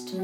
to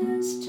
darkness